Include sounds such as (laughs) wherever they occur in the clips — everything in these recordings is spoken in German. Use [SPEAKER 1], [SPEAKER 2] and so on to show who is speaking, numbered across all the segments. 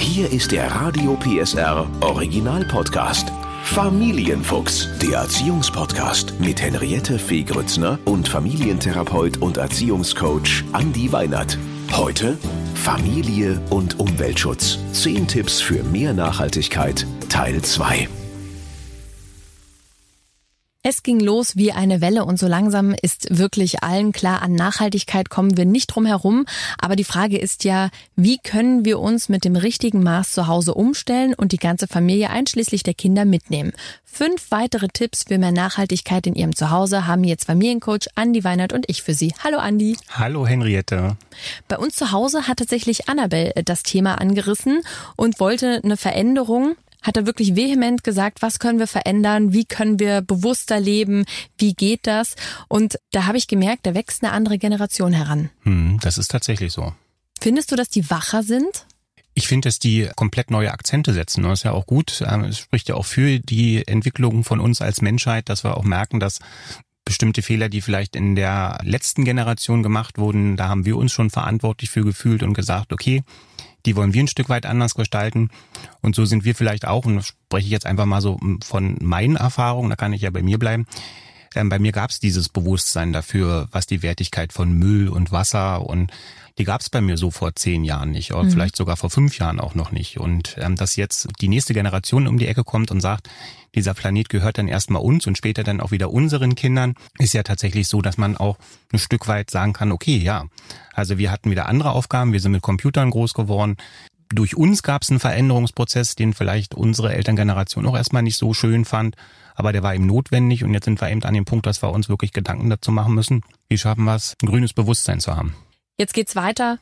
[SPEAKER 1] Hier ist der Radio PSR Original Podcast. Familienfuchs, der Erziehungspodcast mit Henriette Fee Grützner und Familientherapeut und Erziehungscoach Andi Weinert. Heute Familie und Umweltschutz. Zehn Tipps für mehr Nachhaltigkeit. Teil 2.
[SPEAKER 2] Es ging los wie eine Welle und so langsam ist wirklich allen klar, an Nachhaltigkeit kommen wir nicht drum herum. Aber die Frage ist ja, wie können wir uns mit dem richtigen Maß zu Hause umstellen und die ganze Familie einschließlich der Kinder mitnehmen? Fünf weitere Tipps für mehr Nachhaltigkeit in Ihrem Zuhause haben jetzt Familiencoach Andi Weinert und ich für Sie. Hallo Andi.
[SPEAKER 3] Hallo Henriette.
[SPEAKER 2] Bei uns zu Hause hat tatsächlich Annabelle das Thema angerissen und wollte eine Veränderung hat er wirklich vehement gesagt, was können wir verändern, wie können wir bewusster leben, wie geht das? Und da habe ich gemerkt, da wächst eine andere Generation heran.
[SPEAKER 3] Hm, das ist tatsächlich so.
[SPEAKER 2] Findest du, dass die wacher sind?
[SPEAKER 3] Ich finde, dass die komplett neue Akzente setzen. Das ist ja auch gut. Ähm, es spricht ja auch für die Entwicklung von uns als Menschheit, dass wir auch merken, dass bestimmte Fehler, die vielleicht in der letzten Generation gemacht wurden, da haben wir uns schon verantwortlich für gefühlt und gesagt, okay, die wollen wir ein Stück weit anders gestalten. Und so sind wir vielleicht auch, und spreche ich jetzt einfach mal so von meinen Erfahrungen, da kann ich ja bei mir bleiben. Ähm, bei mir gab es dieses Bewusstsein dafür, was die Wertigkeit von Müll und Wasser und die gab es bei mir so vor zehn Jahren nicht oder mhm. vielleicht sogar vor fünf Jahren auch noch nicht. Und ähm, dass jetzt die nächste Generation um die Ecke kommt und sagt, dieser Planet gehört dann erstmal uns und später dann auch wieder unseren Kindern, ist ja tatsächlich so, dass man auch ein Stück weit sagen kann, okay, ja, also wir hatten wieder andere Aufgaben, wir sind mit Computern groß geworden, durch uns gab es einen Veränderungsprozess, den vielleicht unsere Elterngeneration auch erstmal nicht so schön fand, aber der war eben notwendig und jetzt sind wir eben an dem Punkt, dass wir uns wirklich Gedanken dazu machen müssen, wie schaffen wir es, ein grünes Bewusstsein zu haben.
[SPEAKER 2] Jetzt geht's weiter.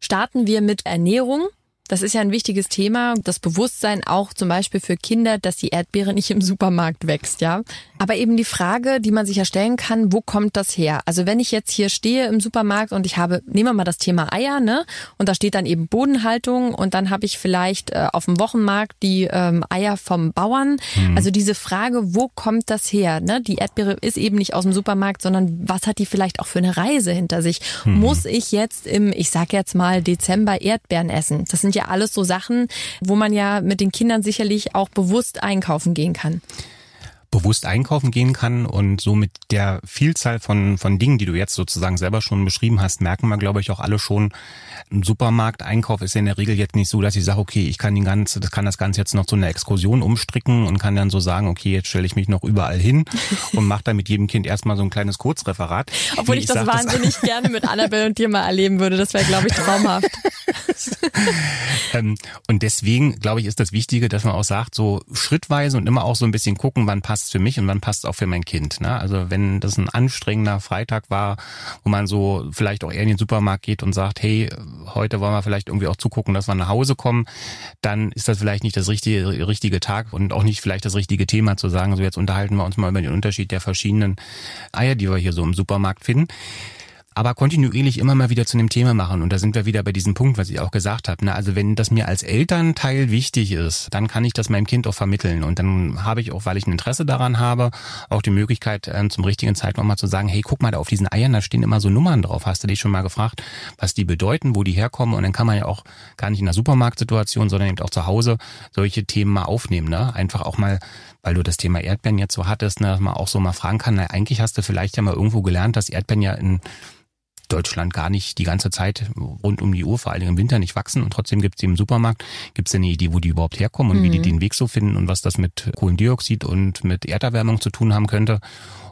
[SPEAKER 2] Starten wir mit Ernährung. Das ist ja ein wichtiges Thema. Das Bewusstsein auch zum Beispiel für Kinder, dass die Erdbeere nicht im Supermarkt wächst, ja. Aber eben die Frage, die man sich ja stellen kann, wo kommt das her? Also wenn ich jetzt hier stehe im Supermarkt und ich habe, nehmen wir mal das Thema Eier, ne? Und da steht dann eben Bodenhaltung und dann habe ich vielleicht äh, auf dem Wochenmarkt die ähm, Eier vom Bauern. Mhm. Also diese Frage, wo kommt das her? Ne? Die Erdbeere ist eben nicht aus dem Supermarkt, sondern was hat die vielleicht auch für eine Reise hinter sich? Mhm. Muss ich jetzt im, ich sag jetzt mal, Dezember Erdbeeren essen? Das sind ja alles so Sachen, wo man ja mit den Kindern sicherlich auch bewusst einkaufen gehen kann
[SPEAKER 3] bewusst einkaufen gehen kann und so mit der Vielzahl von, von Dingen, die du jetzt sozusagen selber schon beschrieben hast, merken wir, glaube ich, auch alle schon, ein Supermarkteinkauf ist ja in der Regel jetzt nicht so, dass ich sage, okay, ich kann den ganzen, das kann das Ganze jetzt noch zu einer Exkursion umstricken und kann dann so sagen, okay, jetzt stelle ich mich noch überall hin (laughs) und mache dann mit jedem Kind erstmal so ein kleines Kurzreferat.
[SPEAKER 2] Obwohl nee, ich, ich das wahnsinnig das gerne mit Annabelle und dir mal erleben würde. Das wäre, glaube ich, traumhaft. (laughs) (laughs)
[SPEAKER 3] ähm, und deswegen, glaube ich, ist das Wichtige, dass man auch sagt, so schrittweise und immer auch so ein bisschen gucken, wann passt für mich und wann passt auch für mein Kind. Ne? Also wenn das ein anstrengender Freitag war, wo man so vielleicht auch eher in den Supermarkt geht und sagt, hey, heute wollen wir vielleicht irgendwie auch zugucken, dass wir nach Hause kommen, dann ist das vielleicht nicht das richtige, richtige Tag und auch nicht vielleicht das richtige Thema zu sagen, so jetzt unterhalten wir uns mal über den Unterschied der verschiedenen Eier, die wir hier so im Supermarkt finden aber kontinuierlich immer mal wieder zu einem Thema machen. Und da sind wir wieder bei diesem Punkt, was ich auch gesagt habe. Ne? Also wenn das mir als Elternteil wichtig ist, dann kann ich das meinem Kind auch vermitteln. Und dann habe ich auch, weil ich ein Interesse daran habe, auch die Möglichkeit, äh, zum richtigen Zeitpunkt mal zu sagen, hey, guck mal, da auf diesen Eiern, da stehen immer so Nummern drauf. Hast du dich schon mal gefragt, was die bedeuten, wo die herkommen? Und dann kann man ja auch gar nicht in der Supermarktsituation, sondern eben auch zu Hause solche Themen mal aufnehmen. Ne? Einfach auch mal weil du das Thema Erdbeeren jetzt so hattest, ne, dass man auch so mal fragen kann, na, eigentlich hast du vielleicht ja mal irgendwo gelernt, dass Erdbeeren ja in Deutschland gar nicht die ganze Zeit rund um die Uhr, vor allem im Winter, nicht wachsen und trotzdem gibt es die im Supermarkt. Gibt es eine Idee, wo die überhaupt herkommen und mhm. wie die mhm. den Weg so finden und was das mit Kohlendioxid und mit Erderwärmung zu tun haben könnte?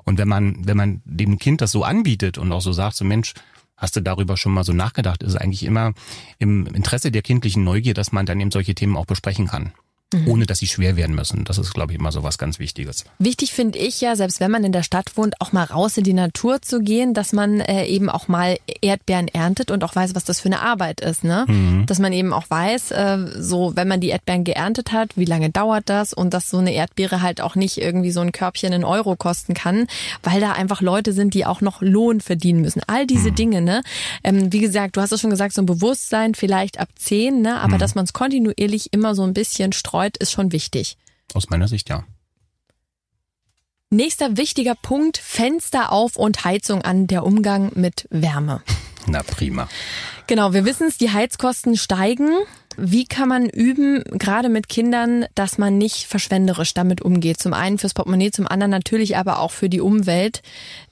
[SPEAKER 3] Und wenn man, wenn man dem Kind das so anbietet und auch so sagt, so Mensch, Hast du darüber schon mal so nachgedacht? Ist es eigentlich immer im Interesse der kindlichen Neugier, dass man dann eben solche Themen auch besprechen kann? Mhm. ohne dass sie schwer werden müssen. Das ist, glaube ich, immer so was ganz Wichtiges.
[SPEAKER 2] Wichtig finde ich ja, selbst wenn man in der Stadt wohnt, auch mal raus in die Natur zu gehen, dass man äh, eben auch mal Erdbeeren erntet und auch weiß, was das für eine Arbeit ist. Ne? Mhm. Dass man eben auch weiß, äh, so wenn man die Erdbeeren geerntet hat, wie lange dauert das und dass so eine Erdbeere halt auch nicht irgendwie so ein Körbchen in Euro kosten kann, weil da einfach Leute sind, die auch noch Lohn verdienen müssen. All diese mhm. Dinge, ne? Ähm, wie gesagt, du hast es schon gesagt, so ein Bewusstsein vielleicht ab zehn, ne? aber mhm. dass man es kontinuierlich immer so ein bisschen streut betreut, ist schon wichtig.
[SPEAKER 3] Aus meiner Sicht ja.
[SPEAKER 2] Nächster wichtiger Punkt, Fenster auf und Heizung an, der Umgang mit Wärme.
[SPEAKER 3] Na prima.
[SPEAKER 2] Genau, wir wissen es, die Heizkosten steigen. Wie kann man üben, gerade mit Kindern, dass man nicht verschwenderisch damit umgeht? Zum einen fürs Portemonnaie, zum anderen natürlich aber auch für die Umwelt.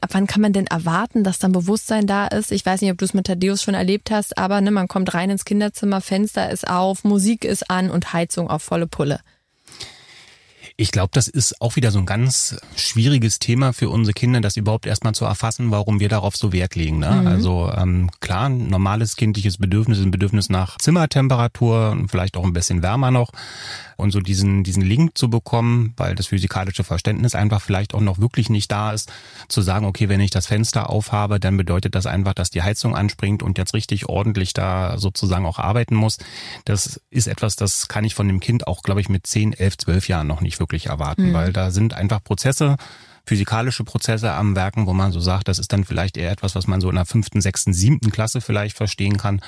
[SPEAKER 2] Ab wann kann man denn erwarten, dass dann Bewusstsein da ist? Ich weiß nicht, ob du es mit Thaddeus schon erlebt hast, aber ne, man kommt rein ins Kinderzimmer, Fenster ist auf, Musik ist an und Heizung auf volle Pulle.
[SPEAKER 3] Ich glaube, das ist auch wieder so ein ganz schwieriges Thema für unsere Kinder, das überhaupt erstmal zu erfassen, warum wir darauf so Wert legen. Ne? Mhm. Also ähm, klar, ein normales kindliches Bedürfnis ist ein Bedürfnis nach Zimmertemperatur und vielleicht auch ein bisschen wärmer noch. Und so diesen, diesen Link zu bekommen, weil das physikalische Verständnis einfach vielleicht auch noch wirklich nicht da ist, zu sagen, okay, wenn ich das Fenster aufhabe, dann bedeutet das einfach, dass die Heizung anspringt und jetzt richtig ordentlich da sozusagen auch arbeiten muss. Das ist etwas, das kann ich von dem Kind auch, glaube ich, mit 10, 11, 12 Jahren noch nicht wirklich erwarten, mhm. weil da sind einfach Prozesse, physikalische Prozesse am Werken, wo man so sagt, das ist dann vielleicht eher etwas, was man so in der fünften, sechsten, siebten Klasse vielleicht verstehen kann.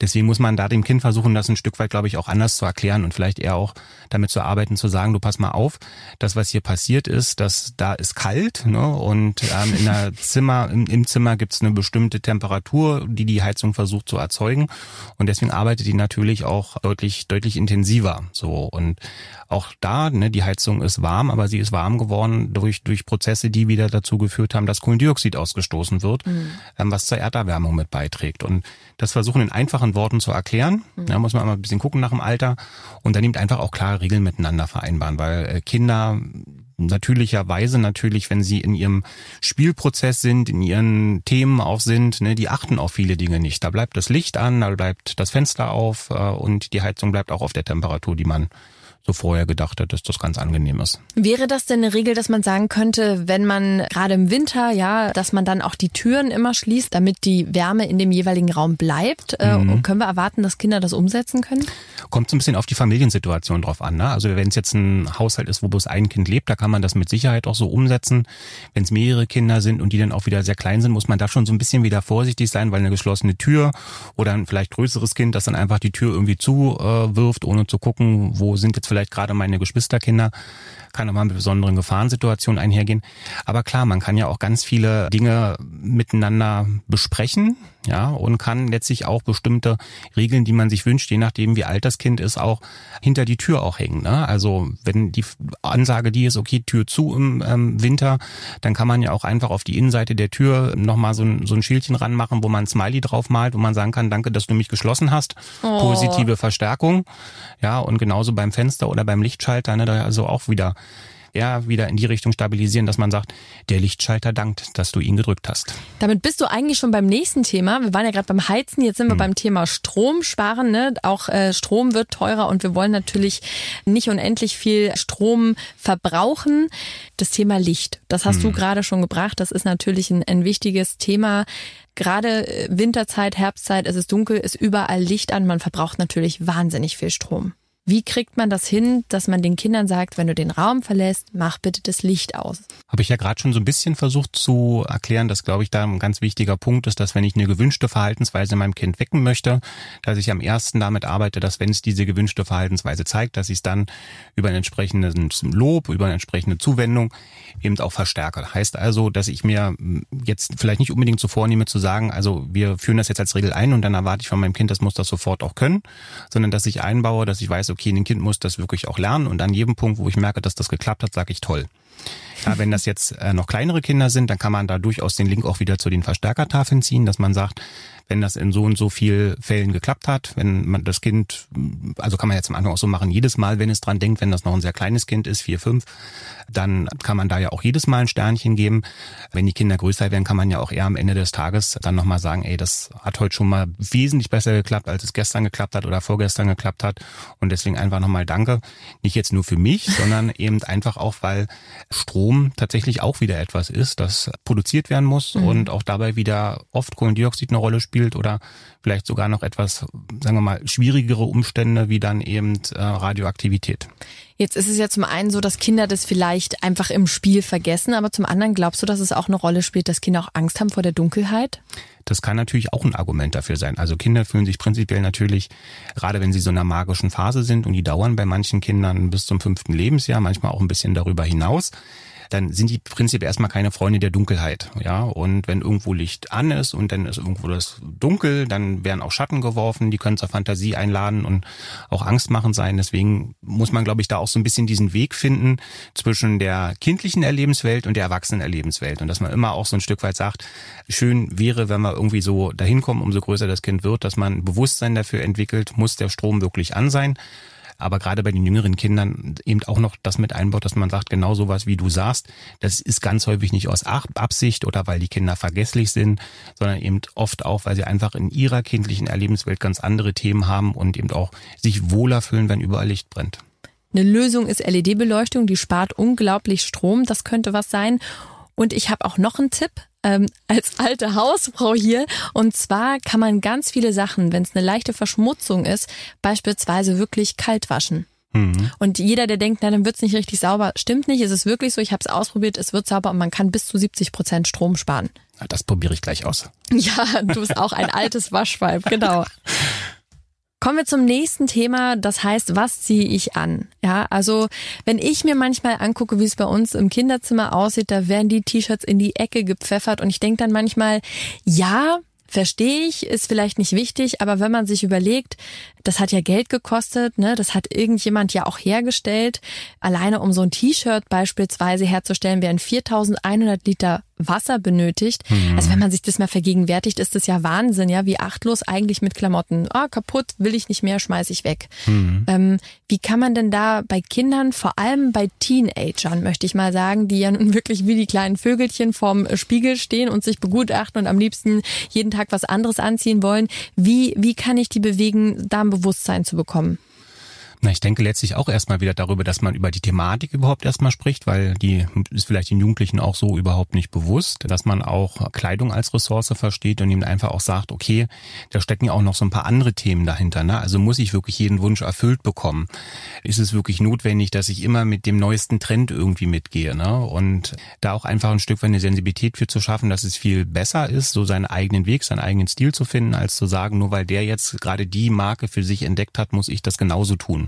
[SPEAKER 3] Deswegen muss man da dem Kind versuchen, das ein Stück weit, glaube ich, auch anders zu erklären und vielleicht eher auch damit zu arbeiten, zu sagen, du pass mal auf, das, was hier passiert ist, dass da ist kalt ne, und ähm, in der (laughs) Zimmer, im, im Zimmer gibt's eine bestimmte Temperatur, die die Heizung versucht zu erzeugen und deswegen arbeitet die natürlich auch deutlich, deutlich intensiver. So und auch da, ne, die Heizung ist warm, aber sie ist warm geworden durch, durch Prozesse, die wieder dazu geführt haben, dass Kohlendioxid ausgestoßen wird, mhm. ähm, was zur Erderwärmung mit beiträgt. Und das versuchen in einfachen Worten zu erklären. Mhm. Da muss man mal ein bisschen gucken nach dem Alter und dann eben einfach auch klare Regeln miteinander vereinbaren, weil äh, Kinder natürlicherweise natürlich, wenn sie in ihrem Spielprozess sind, in ihren Themen auch sind, ne, die achten auf viele Dinge nicht. Da bleibt das Licht an, da bleibt das Fenster auf äh, und die Heizung bleibt auch auf der Temperatur, die man so vorher gedacht hat, dass das ganz angenehm ist.
[SPEAKER 2] Wäre das denn eine Regel, dass man sagen könnte, wenn man gerade im Winter, ja, dass man dann auch die Türen immer schließt, damit die Wärme in dem jeweiligen Raum bleibt? Äh, mhm. können wir erwarten, dass Kinder das umsetzen können?
[SPEAKER 3] Kommt so ein bisschen auf die Familiensituation drauf an. Ne? Also wenn es jetzt ein Haushalt ist, wo bloß ein Kind lebt, da kann man das mit Sicherheit auch so umsetzen. Wenn es mehrere Kinder sind und die dann auch wieder sehr klein sind, muss man da schon so ein bisschen wieder vorsichtig sein, weil eine geschlossene Tür oder ein vielleicht größeres Kind, das dann einfach die Tür irgendwie zuwirft, ohne zu gucken, wo sind jetzt vielleicht gerade meine Geschwisterkinder, kann auch mal mit besonderen Gefahrensituationen einhergehen. Aber klar, man kann ja auch ganz viele Dinge miteinander besprechen, ja, und kann letztlich auch bestimmte Regeln, die man sich wünscht, je nachdem wie alt das Kind ist, auch hinter die Tür auch hängen. Ne? Also wenn die Ansage die ist, okay, Tür zu im ähm, Winter, dann kann man ja auch einfach auf die Innenseite der Tür nochmal so ein, so ein Schildchen ranmachen, wo man ein Smiley drauf malt, wo man sagen kann, danke, dass du mich geschlossen hast. Oh. Positive Verstärkung. Ja, und genauso beim Fenster oder beim Lichtschalter, ne, da also auch wieder eher wieder in die Richtung stabilisieren, dass man sagt, der Lichtschalter dankt, dass du ihn gedrückt hast.
[SPEAKER 2] Damit bist du eigentlich schon beim nächsten Thema. Wir waren ja gerade beim Heizen, jetzt sind wir hm. beim Thema Strom sparen. Ne? Auch äh, Strom wird teurer und wir wollen natürlich nicht unendlich viel Strom verbrauchen. Das Thema Licht, das hast hm. du gerade schon gebracht. Das ist natürlich ein, ein wichtiges Thema gerade äh, Winterzeit, Herbstzeit, es ist dunkel, ist überall Licht an. Man verbraucht natürlich wahnsinnig viel Strom. Wie kriegt man das hin, dass man den Kindern sagt, wenn du den Raum verlässt, mach bitte das Licht aus?
[SPEAKER 3] Habe ich ja gerade schon so ein bisschen versucht zu erklären, dass, glaube ich, da ein ganz wichtiger Punkt ist, dass wenn ich eine gewünschte Verhaltensweise meinem Kind wecken möchte, dass ich am ersten damit arbeite, dass wenn es diese gewünschte Verhaltensweise zeigt, dass ich es dann über ein entsprechendes Lob, über eine entsprechende Zuwendung eben auch verstärke. Heißt also, dass ich mir jetzt vielleicht nicht unbedingt so vornehme zu sagen, also wir führen das jetzt als Regel ein und dann erwarte ich von meinem Kind, das muss das sofort auch können, sondern dass ich einbaue, dass ich weiß, okay, ein Kind muss das wirklich auch lernen und an jedem Punkt, wo ich merke, dass das geklappt hat, sage ich toll. Ja, wenn das jetzt äh, noch kleinere Kinder sind, dann kann man da durchaus den Link auch wieder zu den Verstärkertafeln ziehen, dass man sagt, wenn das in so und so viel Fällen geklappt hat, wenn man das Kind, also kann man jetzt am Anfang auch so machen, jedes Mal, wenn es dran denkt, wenn das noch ein sehr kleines Kind ist, vier, fünf, dann kann man da ja auch jedes Mal ein Sternchen geben. Wenn die Kinder größer werden, kann man ja auch eher am Ende des Tages dann nochmal sagen, ey, das hat heute schon mal wesentlich besser geklappt, als es gestern geklappt hat oder vorgestern geklappt hat. Und deswegen einfach nochmal Danke. Nicht jetzt nur für mich, sondern (laughs) eben einfach auch, weil Strom tatsächlich auch wieder etwas ist, das produziert werden muss mhm. und auch dabei wieder oft Kohlendioxid eine Rolle spielt spielt oder vielleicht sogar noch etwas, sagen wir mal, schwierigere Umstände wie dann eben äh, Radioaktivität.
[SPEAKER 2] Jetzt ist es ja zum einen so, dass Kinder das vielleicht einfach im Spiel vergessen, aber zum anderen glaubst du, dass es auch eine Rolle spielt, dass Kinder auch Angst haben vor der Dunkelheit?
[SPEAKER 3] Das kann natürlich auch ein Argument dafür sein. Also Kinder fühlen sich prinzipiell natürlich, gerade wenn sie so in einer magischen Phase sind und die dauern bei manchen Kindern bis zum fünften Lebensjahr, manchmal auch ein bisschen darüber hinaus, dann sind die prinzipiell erstmal keine Freunde der Dunkelheit. Ja, und wenn irgendwo Licht an ist und dann ist irgendwo das dunkel, dann werden auch Schatten geworfen, die können zur Fantasie einladen und auch angstmachend sein. Deswegen muss man, glaube ich, da auch so ein bisschen diesen Weg finden zwischen der kindlichen Erlebenswelt und der erwachsenen Erlebenswelt. Und dass man immer auch so ein Stück weit sagt, schön wäre, wenn wir irgendwie so dahin kommen, umso größer das Kind wird, dass man Bewusstsein dafür entwickelt, muss der Strom wirklich an sein aber gerade bei den jüngeren Kindern eben auch noch das mit einbaut, dass man sagt, genau sowas wie du sagst, das ist ganz häufig nicht aus Absicht oder weil die Kinder vergesslich sind, sondern eben oft auch, weil sie einfach in ihrer kindlichen Erlebenswelt ganz andere Themen haben und eben auch sich wohler fühlen, wenn überall Licht brennt.
[SPEAKER 2] Eine Lösung ist LED-Beleuchtung, die spart unglaublich Strom, das könnte was sein. Und ich habe auch noch einen Tipp ähm, als alte Hausfrau hier. Und zwar kann man ganz viele Sachen, wenn es eine leichte Verschmutzung ist, beispielsweise wirklich kalt waschen. Mhm. Und jeder, der denkt, na, dann wird's nicht richtig sauber, stimmt nicht. Es ist wirklich so. Ich habe es ausprobiert. Es wird sauber und man kann bis zu 70 Prozent Strom sparen.
[SPEAKER 3] Das probiere ich gleich aus.
[SPEAKER 2] Ja, du bist auch ein altes Waschweib, genau. (laughs) Kommen wir zum nächsten Thema, das heißt, was ziehe ich an? Ja, also wenn ich mir manchmal angucke, wie es bei uns im Kinderzimmer aussieht, da werden die T-Shirts in die Ecke gepfeffert und ich denke dann manchmal, ja, verstehe ich, ist vielleicht nicht wichtig, aber wenn man sich überlegt, das hat ja Geld gekostet, ne, das hat irgendjemand ja auch hergestellt, alleine um so ein T-Shirt beispielsweise herzustellen, werden 4100 Liter Wasser benötigt. Mhm. Also wenn man sich das mal vergegenwärtigt, ist das ja Wahnsinn, ja, wie achtlos eigentlich mit Klamotten. Ah, kaputt, will ich nicht mehr, schmeiß ich weg. Mhm. Ähm, wie kann man denn da bei Kindern, vor allem bei Teenagern, möchte ich mal sagen, die ja nun wirklich wie die kleinen Vögelchen vorm Spiegel stehen und sich begutachten und am liebsten jeden Tag was anderes anziehen wollen, wie, wie kann ich die bewegen, da ein Bewusstsein zu bekommen?
[SPEAKER 3] Na, ich denke letztlich auch erstmal wieder darüber, dass man über die Thematik überhaupt erstmal spricht, weil die ist vielleicht den Jugendlichen auch so überhaupt nicht bewusst, dass man auch Kleidung als Ressource versteht und ihm einfach auch sagt, okay, da stecken ja auch noch so ein paar andere Themen dahinter. Ne? Also muss ich wirklich jeden Wunsch erfüllt bekommen? Ist es wirklich notwendig, dass ich immer mit dem neuesten Trend irgendwie mitgehe? Ne? Und da auch einfach ein Stück weit eine Sensibilität für zu schaffen, dass es viel besser ist, so seinen eigenen Weg, seinen eigenen Stil zu finden, als zu sagen, nur weil der jetzt gerade die Marke für sich entdeckt hat, muss ich das genauso tun.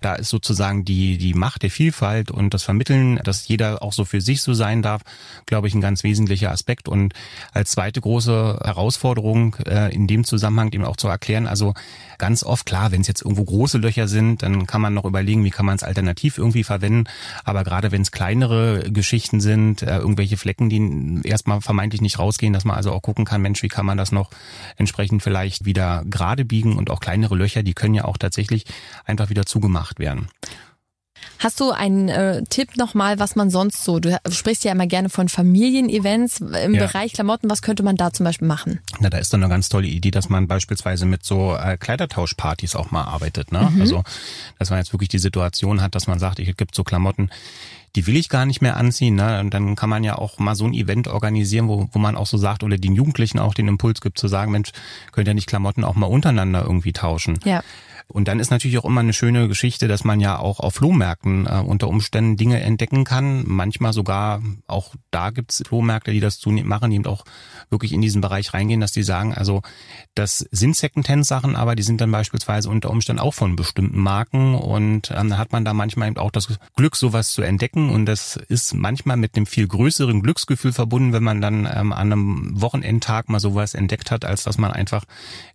[SPEAKER 3] Da ist sozusagen die, die Macht der Vielfalt und das Vermitteln, dass jeder auch so für sich so sein darf, glaube ich, ein ganz wesentlicher Aspekt. Und als zweite große Herausforderung äh, in dem Zusammenhang eben auch zu erklären, also ganz oft, klar, wenn es jetzt irgendwo große Löcher sind, dann kann man noch überlegen, wie kann man es alternativ irgendwie verwenden. Aber gerade wenn es kleinere Geschichten sind, äh, irgendwelche Flecken, die erstmal vermeintlich nicht rausgehen, dass man also auch gucken kann, Mensch, wie kann man das noch entsprechend vielleicht wieder gerade biegen und auch kleinere Löcher, die können ja auch tatsächlich einfach wieder zugemacht werden.
[SPEAKER 2] Hast du einen äh, Tipp nochmal, was man sonst so, du sprichst ja immer gerne von Familienevents im ja. Bereich Klamotten, was könnte man da zum Beispiel machen?
[SPEAKER 3] Na, da ist dann eine ganz tolle Idee, dass man beispielsweise mit so äh, Kleidertauschpartys auch mal arbeitet. Ne? Mhm. Also, dass man jetzt wirklich die Situation hat, dass man sagt, ich gibt so Klamotten, die will ich gar nicht mehr anziehen. Ne? Und dann kann man ja auch mal so ein Event organisieren, wo, wo man auch so sagt, oder den Jugendlichen auch den Impuls gibt zu sagen, Mensch, könnt ihr nicht Klamotten auch mal untereinander irgendwie tauschen?
[SPEAKER 2] Ja.
[SPEAKER 3] Und dann ist natürlich auch immer eine schöne Geschichte, dass man ja auch auf Flohmärkten äh, unter Umständen Dinge entdecken kann. Manchmal sogar, auch da gibt's Flohmärkte, die das zunehmend machen, die eben auch wirklich in diesen Bereich reingehen, dass die sagen, also das sind Secondhand-Sachen, aber die sind dann beispielsweise unter Umständen auch von bestimmten Marken und ähm, hat man da manchmal eben auch das Glück, sowas zu entdecken und das ist manchmal mit einem viel größeren Glücksgefühl verbunden, wenn man dann ähm, an einem Wochenendtag mal sowas entdeckt hat, als dass man einfach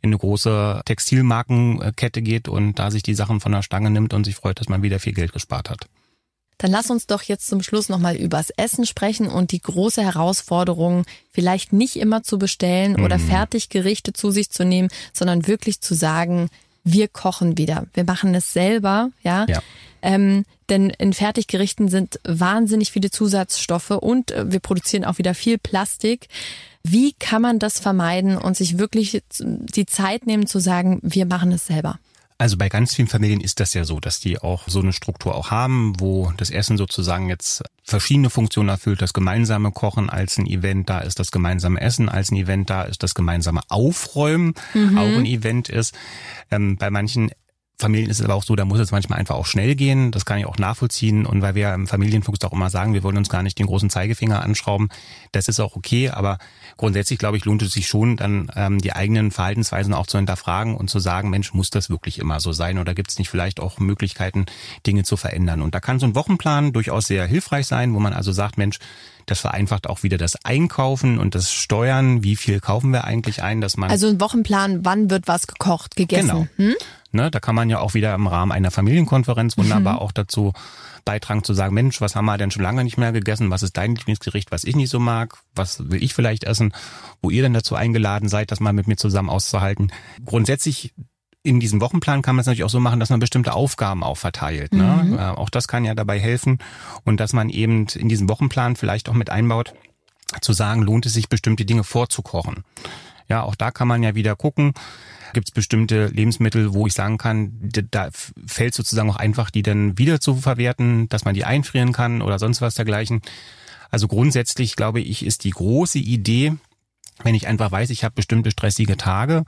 [SPEAKER 3] in eine große Textilmarkenkette geht geht und da sich die Sachen von der Stange nimmt und sich freut, dass man wieder viel Geld gespart hat.
[SPEAKER 2] Dann lass uns doch jetzt zum Schluss nochmal übers Essen sprechen und die große Herausforderung, vielleicht nicht immer zu bestellen mhm. oder Fertiggerichte zu sich zu nehmen, sondern wirklich zu sagen, wir kochen wieder. Wir machen es selber, ja.
[SPEAKER 3] ja.
[SPEAKER 2] Ähm, denn in Fertiggerichten sind wahnsinnig viele Zusatzstoffe und äh, wir produzieren auch wieder viel Plastik. Wie kann man das vermeiden und sich wirklich die Zeit nehmen zu sagen, wir machen es selber?
[SPEAKER 3] Also bei ganz vielen Familien ist das ja so, dass die auch so eine Struktur auch haben, wo das Essen sozusagen jetzt verschiedene Funktionen erfüllt. Das gemeinsame Kochen als ein Event da ist, das gemeinsame Essen als ein Event da ist, das gemeinsame Aufräumen mhm. auch ein Event ist. Ähm, bei manchen Familien ist es aber auch so, da muss es manchmal einfach auch schnell gehen. Das kann ich auch nachvollziehen. Und weil wir im Familienfuchs auch immer sagen, wir wollen uns gar nicht den großen Zeigefinger anschrauben, das ist auch okay. Aber grundsätzlich, glaube ich, lohnt es sich schon, dann ähm, die eigenen Verhaltensweisen auch zu hinterfragen und zu sagen, Mensch, muss das wirklich immer so sein? Oder gibt es nicht vielleicht auch Möglichkeiten, Dinge zu verändern? Und da kann so ein Wochenplan durchaus sehr hilfreich sein, wo man also sagt, Mensch, das vereinfacht auch wieder das Einkaufen und das Steuern. Wie viel kaufen wir eigentlich ein, dass man.
[SPEAKER 2] Also ein Wochenplan, wann wird was gekocht, gegessen?
[SPEAKER 3] Genau. Hm? Ne, da kann man ja auch wieder im Rahmen einer Familienkonferenz wunderbar mhm. auch dazu beitragen zu sagen, Mensch, was haben wir denn schon lange nicht mehr gegessen? Was ist dein Lieblingsgericht, was ich nicht so mag? Was will ich vielleicht essen? Wo ihr denn dazu eingeladen seid, das mal mit mir zusammen auszuhalten? Grundsätzlich in diesem Wochenplan kann man es natürlich auch so machen, dass man bestimmte Aufgaben auch verteilt. Ne? Mhm. Äh, auch das kann ja dabei helfen und dass man eben in diesem Wochenplan vielleicht auch mit einbaut, zu sagen, lohnt es sich bestimmte Dinge vorzukochen. Ja, auch da kann man ja wieder gucken, gibt es bestimmte Lebensmittel, wo ich sagen kann, da fällt sozusagen auch einfach, die dann wieder zu verwerten, dass man die einfrieren kann oder sonst was dergleichen. Also grundsätzlich glaube ich, ist die große Idee, wenn ich einfach weiß, ich habe bestimmte stressige Tage,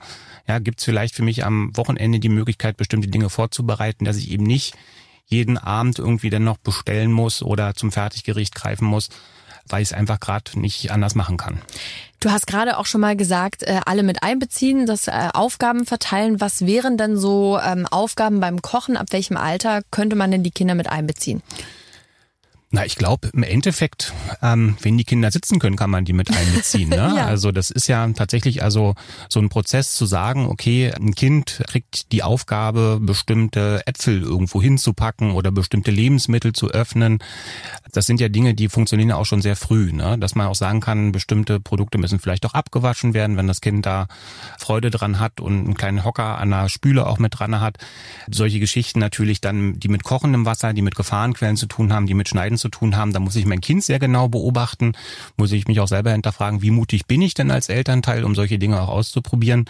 [SPEAKER 3] ja, gibt es vielleicht für mich am Wochenende die Möglichkeit, bestimmte Dinge vorzubereiten, dass ich eben nicht jeden Abend irgendwie dann noch bestellen muss oder zum Fertiggericht greifen muss, weil ich es einfach gerade nicht anders machen kann.
[SPEAKER 2] Du hast gerade auch schon mal gesagt, äh, alle mit einbeziehen, das äh, Aufgaben verteilen. Was wären denn so ähm, Aufgaben beim Kochen? Ab welchem Alter könnte man denn die Kinder mit einbeziehen?
[SPEAKER 3] Na, ich glaube, im Endeffekt, ähm, wenn die Kinder sitzen können, kann man die mit einbeziehen. Ne? (laughs) ja. Also das ist ja tatsächlich also so ein Prozess zu sagen, okay, ein Kind kriegt die Aufgabe, bestimmte Äpfel irgendwo hinzupacken oder bestimmte Lebensmittel zu öffnen. Das sind ja Dinge, die funktionieren ja auch schon sehr früh, ne? dass man auch sagen kann, bestimmte Produkte müssen vielleicht auch abgewaschen werden, wenn das Kind da Freude dran hat und einen kleinen Hocker an der Spüle auch mit dran hat. Solche Geschichten natürlich dann, die mit kochendem Wasser, die mit Gefahrenquellen zu tun haben, die mit Schneiden zu tun haben. Da muss ich mein Kind sehr genau beobachten, muss ich mich auch selber hinterfragen, wie mutig bin ich denn als Elternteil, um solche Dinge auch auszuprobieren.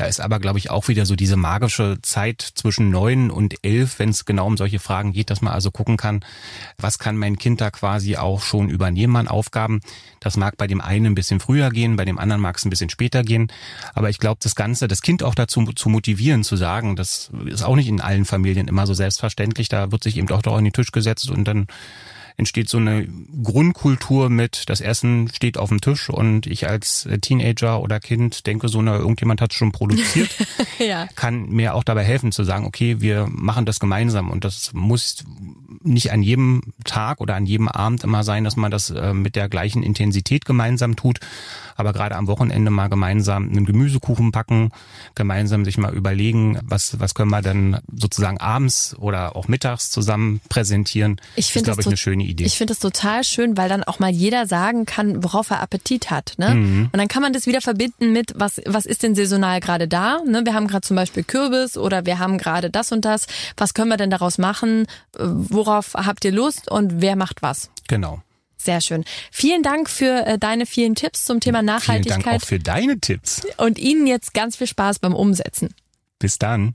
[SPEAKER 3] Da ist aber, glaube ich, auch wieder so diese magische Zeit zwischen neun und elf, wenn es genau um solche Fragen geht, dass man also gucken kann, was kann mein Kind da quasi auch schon übernehmen an Aufgaben. Das mag bei dem einen ein bisschen früher gehen, bei dem anderen mag es ein bisschen später gehen. Aber ich glaube, das Ganze, das Kind auch dazu zu motivieren, zu sagen, das ist auch nicht in allen Familien immer so selbstverständlich. Da wird sich eben doch doch an den Tisch gesetzt und dann entsteht so eine Grundkultur mit, das Essen steht auf dem Tisch und ich als Teenager oder Kind denke so, na, irgendjemand hat es schon produziert, (laughs) ja. kann mir auch dabei helfen zu sagen, okay, wir machen das gemeinsam und das muss nicht an jedem Tag oder an jedem Abend immer sein, dass man das äh, mit der gleichen Intensität gemeinsam tut, aber gerade am Wochenende mal gemeinsam einen Gemüsekuchen packen, gemeinsam sich mal überlegen, was, was können wir denn sozusagen abends oder auch mittags zusammen präsentieren.
[SPEAKER 2] Ich finde das, glaube ich, eine schöne Idee. Ich finde das total schön, weil dann auch mal jeder sagen kann, worauf er Appetit hat. Ne? Mhm. Und dann kann man das wieder verbinden mit, was, was ist denn saisonal gerade da? Ne? Wir haben gerade zum Beispiel Kürbis oder wir haben gerade das und das. Was können wir denn daraus machen? Worauf habt ihr Lust und wer macht was?
[SPEAKER 3] Genau.
[SPEAKER 2] Sehr schön. Vielen Dank für äh, deine vielen Tipps zum Thema Nachhaltigkeit.
[SPEAKER 3] Vielen Dank auch für deine Tipps.
[SPEAKER 2] Und Ihnen jetzt ganz viel Spaß beim Umsetzen.
[SPEAKER 3] Bis dann.